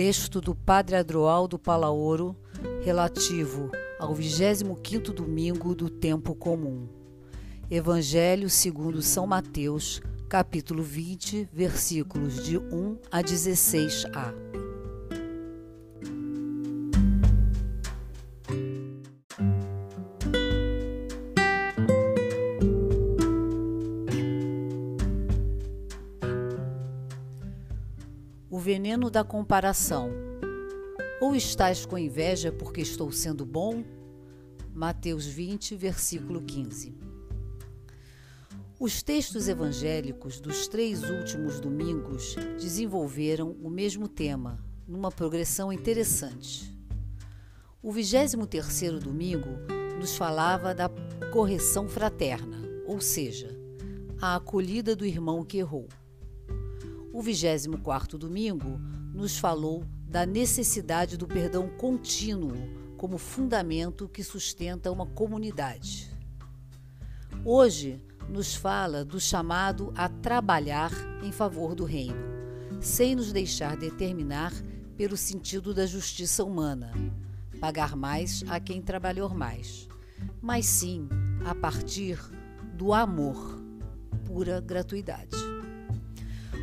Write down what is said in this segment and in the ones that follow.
Texto do Padre Adroaldo Palaoro, relativo ao 25º domingo do tempo comum. Evangelho segundo São Mateus, capítulo 20, versículos de 1 a 16a. Veneno da comparação. Ou estás com inveja porque estou sendo bom? Mateus 20, versículo 15. Os textos evangélicos dos três últimos domingos desenvolveram o mesmo tema, numa progressão interessante. O 23º domingo nos falava da correção fraterna, ou seja, a acolhida do irmão que errou. O 24º domingo nos falou da necessidade do perdão contínuo como fundamento que sustenta uma comunidade. Hoje nos fala do chamado a trabalhar em favor do reino, sem nos deixar determinar pelo sentido da justiça humana, pagar mais a quem trabalhou mais, mas sim a partir do amor, pura gratuidade.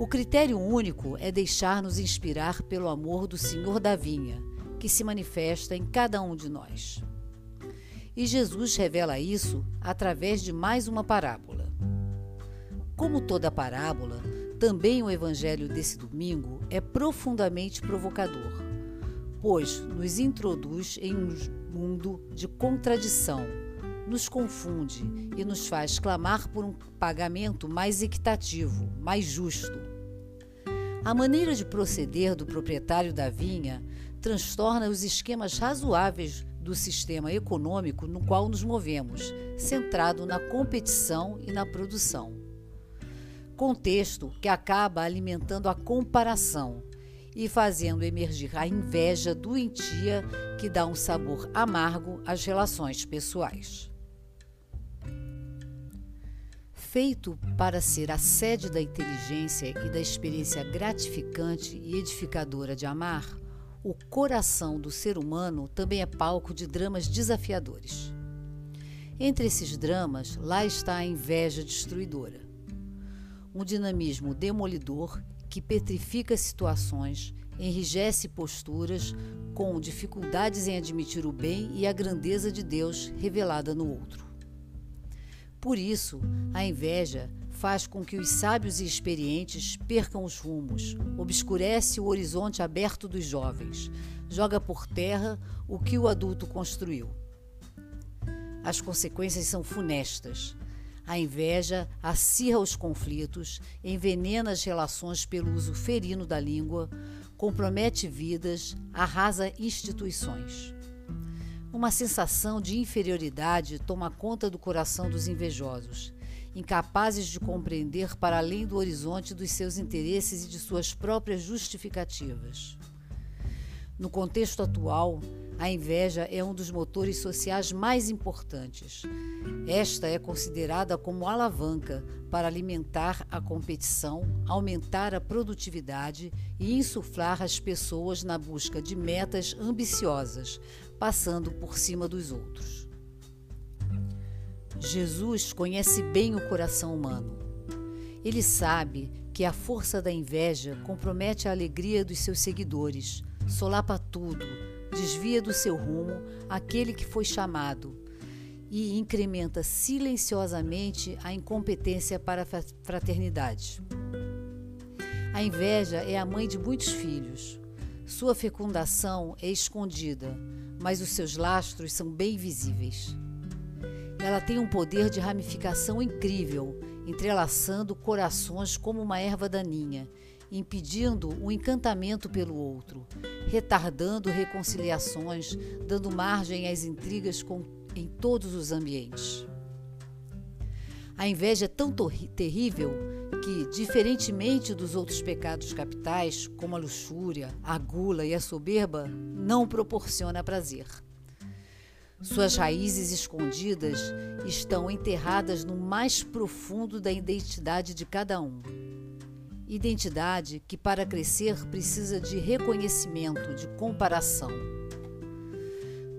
O critério único é deixar-nos inspirar pelo amor do Senhor da vinha, que se manifesta em cada um de nós. E Jesus revela isso através de mais uma parábola. Como toda parábola, também o evangelho desse domingo é profundamente provocador, pois nos introduz em um mundo de contradição, nos confunde e nos faz clamar por um pagamento mais equitativo, mais justo. A maneira de proceder do proprietário da vinha transtorna os esquemas razoáveis do sistema econômico no qual nos movemos, centrado na competição e na produção. Contexto que acaba alimentando a comparação e fazendo emergir a inveja doentia que dá um sabor amargo às relações pessoais. Feito para ser a sede da inteligência e da experiência gratificante e edificadora de amar, o coração do ser humano também é palco de dramas desafiadores. Entre esses dramas, lá está a inveja destruidora. Um dinamismo demolidor que petrifica situações, enrijece posturas, com dificuldades em admitir o bem e a grandeza de Deus revelada no outro. Por isso, a inveja faz com que os sábios e experientes percam os rumos, obscurece o horizonte aberto dos jovens, joga por terra o que o adulto construiu. As consequências são funestas. A inveja acirra os conflitos, envenena as relações pelo uso ferino da língua, compromete vidas, arrasa instituições. Uma sensação de inferioridade toma conta do coração dos invejosos, incapazes de compreender para além do horizonte dos seus interesses e de suas próprias justificativas. No contexto atual, a inveja é um dos motores sociais mais importantes. Esta é considerada como alavanca para alimentar a competição, aumentar a produtividade e insuflar as pessoas na busca de metas ambiciosas, passando por cima dos outros. Jesus conhece bem o coração humano. Ele sabe que a força da inveja compromete a alegria dos seus seguidores, solapa tudo, desvia do seu rumo aquele que foi chamado e incrementa silenciosamente a incompetência para a fraternidade. A inveja é a mãe de muitos filhos. Sua fecundação é escondida, mas os seus lastros são bem visíveis. Ela tem um poder de ramificação incrível, entrelaçando corações como uma erva daninha, impedindo o encantamento pelo outro, retardando reconciliações, dando margem às intrigas com, em todos os ambientes. A inveja é tão terrível que, diferentemente dos outros pecados capitais, como a luxúria, a gula e a soberba, não proporciona prazer. Suas raízes escondidas estão enterradas no mais profundo da identidade de cada um. identidade que, para crescer, precisa de reconhecimento, de comparação.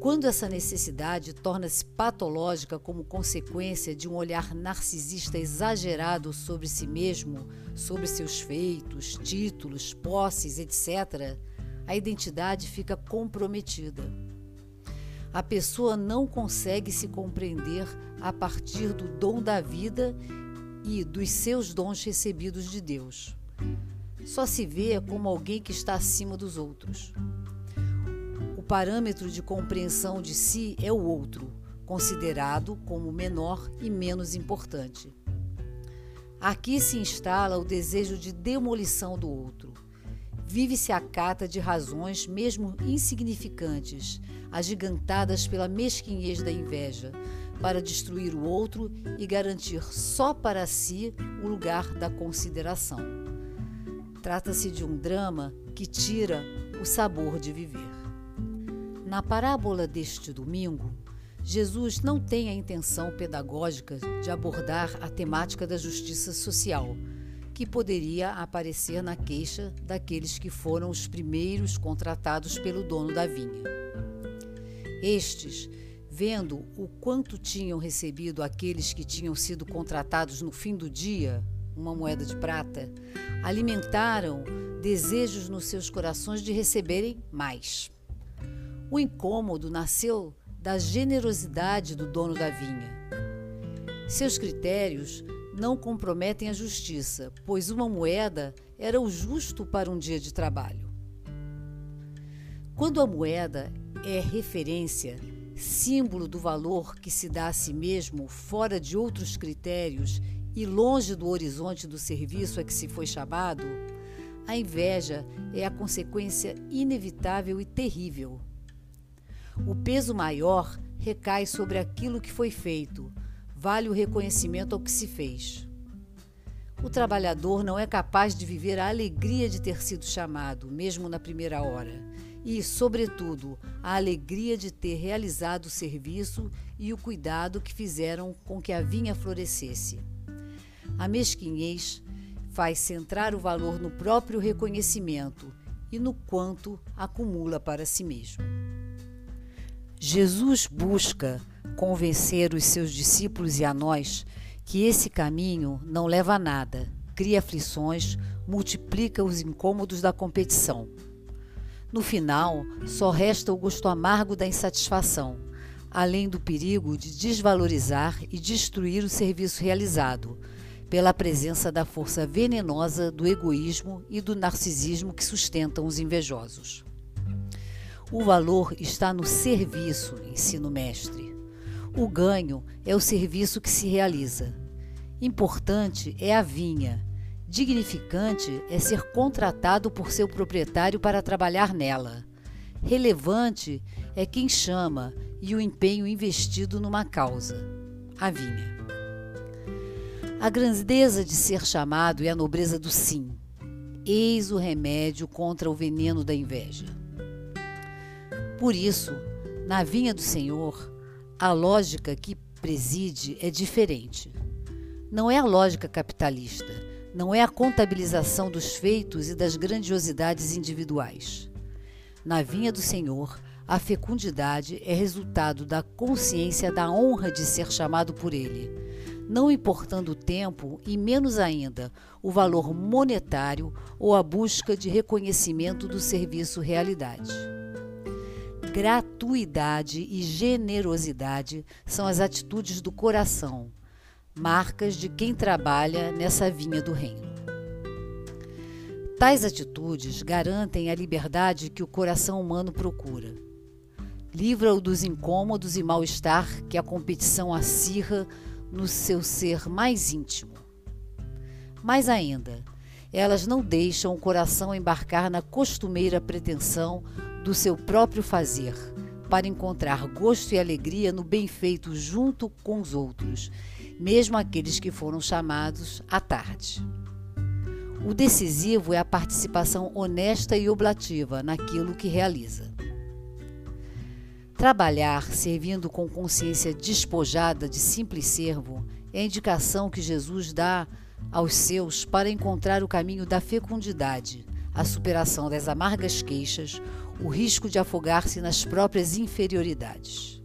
Quando essa necessidade torna-se patológica como consequência de um olhar narcisista exagerado sobre si mesmo, sobre seus feitos, títulos, posses, etc., a identidade fica comprometida. A pessoa não consegue se compreender a partir do dom da vida e dos seus dons recebidos de Deus. Só se vê como alguém que está acima dos outros. Parâmetro de compreensão de si é o outro, considerado como menor e menos importante. Aqui se instala o desejo de demolição do outro. Vive-se a cata de razões, mesmo insignificantes, agigantadas pela mesquinhez da inveja, para destruir o outro e garantir só para si o lugar da consideração. Trata-se de um drama que tira o sabor de viver. Na parábola deste domingo, Jesus não tem a intenção pedagógica de abordar a temática da justiça social, que poderia aparecer na queixa daqueles que foram os primeiros contratados pelo dono da vinha. Estes vendo o quanto tinham recebido aqueles que tinham sido contratados no fim do dia, uma moeda de prata, alimentaram desejos nos seus corações de receberem mais. O incômodo nasceu da generosidade do dono da vinha. Seus critérios não comprometem a justiça, pois uma moeda era o justo para um dia de trabalho. Quando a moeda é referência, símbolo do valor que se dá a si mesmo fora de outros critérios e longe do horizonte do serviço a que se foi chamado, a inveja é a consequência inevitável e terrível. O peso maior recai sobre aquilo que foi feito, vale o reconhecimento ao que se fez. O trabalhador não é capaz de viver a alegria de ter sido chamado, mesmo na primeira hora, e, sobretudo, a alegria de ter realizado o serviço e o cuidado que fizeram com que a vinha florescesse. A mesquinhez faz centrar o valor no próprio reconhecimento e no quanto acumula para si mesmo. Jesus busca convencer os seus discípulos e a nós que esse caminho não leva a nada, cria aflições, multiplica os incômodos da competição. No final, só resta o gosto amargo da insatisfação, além do perigo de desvalorizar e destruir o serviço realizado, pela presença da força venenosa do egoísmo e do narcisismo que sustentam os invejosos. O valor está no serviço, ensino mestre. O ganho é o serviço que se realiza. Importante é a vinha, Dignificante é ser contratado por seu proprietário para trabalhar nela. Relevante é quem chama e o empenho investido numa causa. A vinha. A grandeza de ser chamado é a nobreza do sim. Eis o remédio contra o veneno da inveja. Por isso, na vinha do Senhor, a lógica que preside é diferente. Não é a lógica capitalista não é a contabilização dos feitos e das grandiosidades individuais. Na vinha do Senhor, a fecundidade é resultado da consciência da honra de ser chamado por Ele, não importando o tempo e menos ainda o valor monetário ou a busca de reconhecimento do serviço realidade. Gratuidade e generosidade são as atitudes do coração marcas de quem trabalha nessa vinha do reino. Tais atitudes garantem a liberdade que o coração humano procura. Livra-o dos incômodos e mal-estar que a competição acirra no seu ser mais íntimo. Mais ainda, elas não deixam o coração embarcar na costumeira pretensão do seu próprio fazer, para encontrar gosto e alegria no bem feito junto com os outros mesmo aqueles que foram chamados à tarde. O decisivo é a participação honesta e oblativa naquilo que realiza. Trabalhar servindo com consciência despojada de simples servo é a indicação que Jesus dá aos seus para encontrar o caminho da fecundidade, a superação das amargas queixas, o risco de afogar-se nas próprias inferioridades.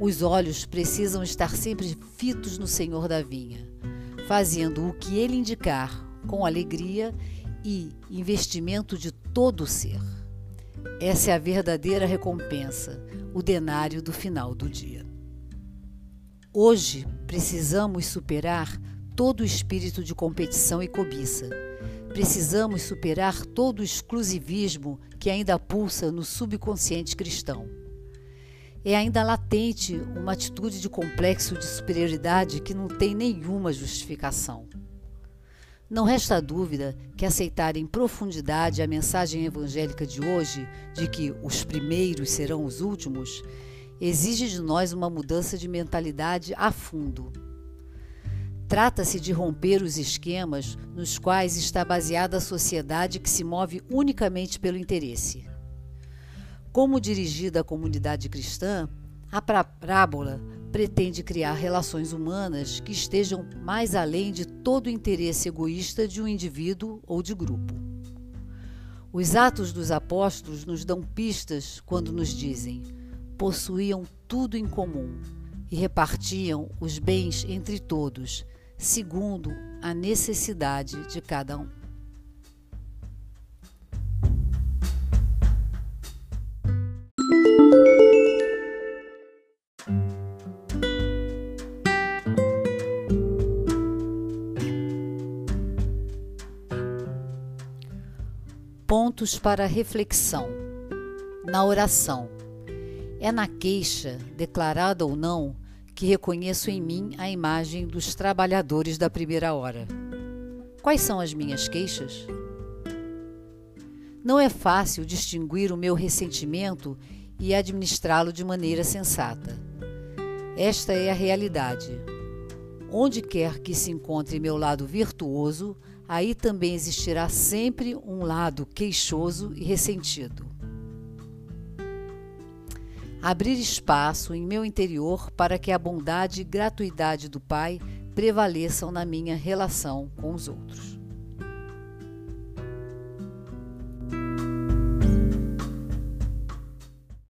Os olhos precisam estar sempre fitos no Senhor da vinha, fazendo o que ele indicar com alegria e investimento de todo o ser. Essa é a verdadeira recompensa, o denário do final do dia. Hoje precisamos superar todo o espírito de competição e cobiça. Precisamos superar todo o exclusivismo que ainda pulsa no subconsciente cristão. É ainda latente uma atitude de complexo de superioridade que não tem nenhuma justificação. Não resta dúvida que aceitar em profundidade a mensagem evangélica de hoje, de que os primeiros serão os últimos, exige de nós uma mudança de mentalidade a fundo. Trata-se de romper os esquemas nos quais está baseada a sociedade que se move unicamente pelo interesse. Como dirigida à comunidade cristã, a parábola pretende criar relações humanas que estejam mais além de todo o interesse egoísta de um indivíduo ou de grupo. Os Atos dos Apóstolos nos dão pistas quando nos dizem: possuíam tudo em comum e repartiam os bens entre todos, segundo a necessidade de cada um. Pontos para reflexão. Na oração. É na queixa, declarada ou não, que reconheço em mim a imagem dos trabalhadores da primeira hora. Quais são as minhas queixas? Não é fácil distinguir o meu ressentimento e administrá-lo de maneira sensata. Esta é a realidade. Onde quer que se encontre meu lado virtuoso, aí também existirá sempre um lado queixoso e ressentido abrir espaço em meu interior para que a bondade e gratuidade do Pai prevaleçam na minha relação com os outros.